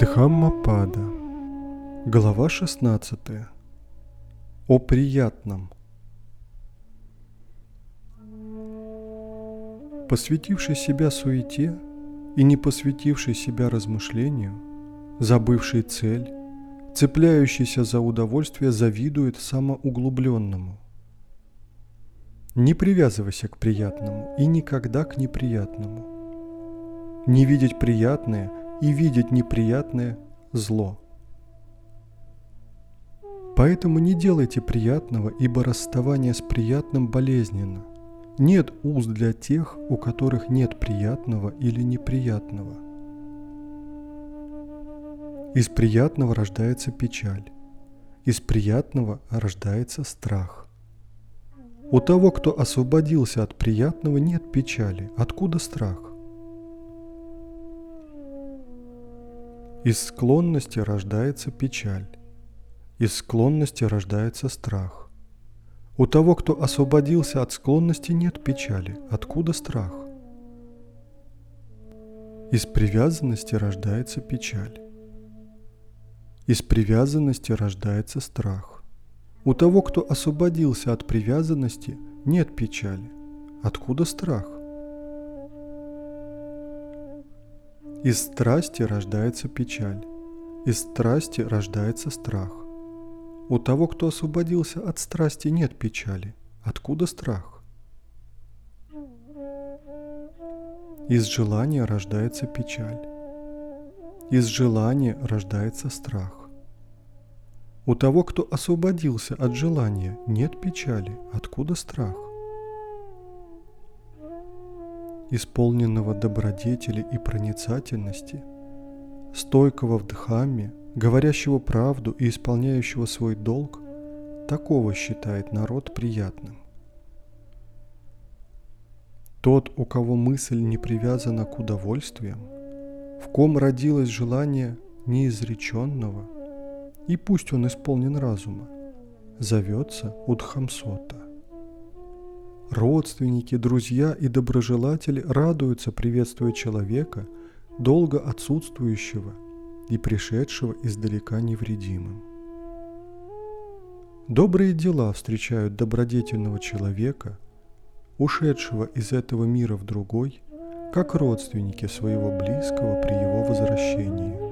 Дхаммапада. Глава 16. О приятном. Посвятивший себя суете и не посвятивший себя размышлению, забывший цель, цепляющийся за удовольствие, завидует самоуглубленному. Не привязывайся к приятному и никогда к неприятному. Не видеть приятное и видеть неприятное – зло. Поэтому не делайте приятного, ибо расставание с приятным болезненно. Нет уз для тех, у которых нет приятного или неприятного. Из приятного рождается печаль. Из приятного рождается страх. У того, кто освободился от приятного, нет печали. Откуда страх? Из склонности рождается печаль. Из склонности рождается страх. У того, кто освободился от склонности, нет печали. Откуда страх? Из привязанности рождается печаль. Из привязанности рождается страх. У того, кто освободился от привязанности, нет печали. Откуда страх? Из страсти рождается печаль. Из страсти рождается страх. У того, кто освободился от страсти, нет печали. Откуда страх? Из желания рождается печаль. Из желания рождается страх. У того, кто освободился от желания, нет печали. Откуда страх? Исполненного добродетели и проницательности, стойкого в дхамме, говорящего правду и исполняющего свой долг, такого считает народ приятным. Тот, у кого мысль не привязана к удовольствиям, в ком родилось желание неизреченного, и пусть он исполнен разума, зовется Удхамсота. Родственники, друзья и доброжелатели радуются, приветствуя человека, долго отсутствующего и пришедшего издалека невредимым. Добрые дела встречают добродетельного человека, ушедшего из этого мира в другой, как родственники своего близкого при его возвращении.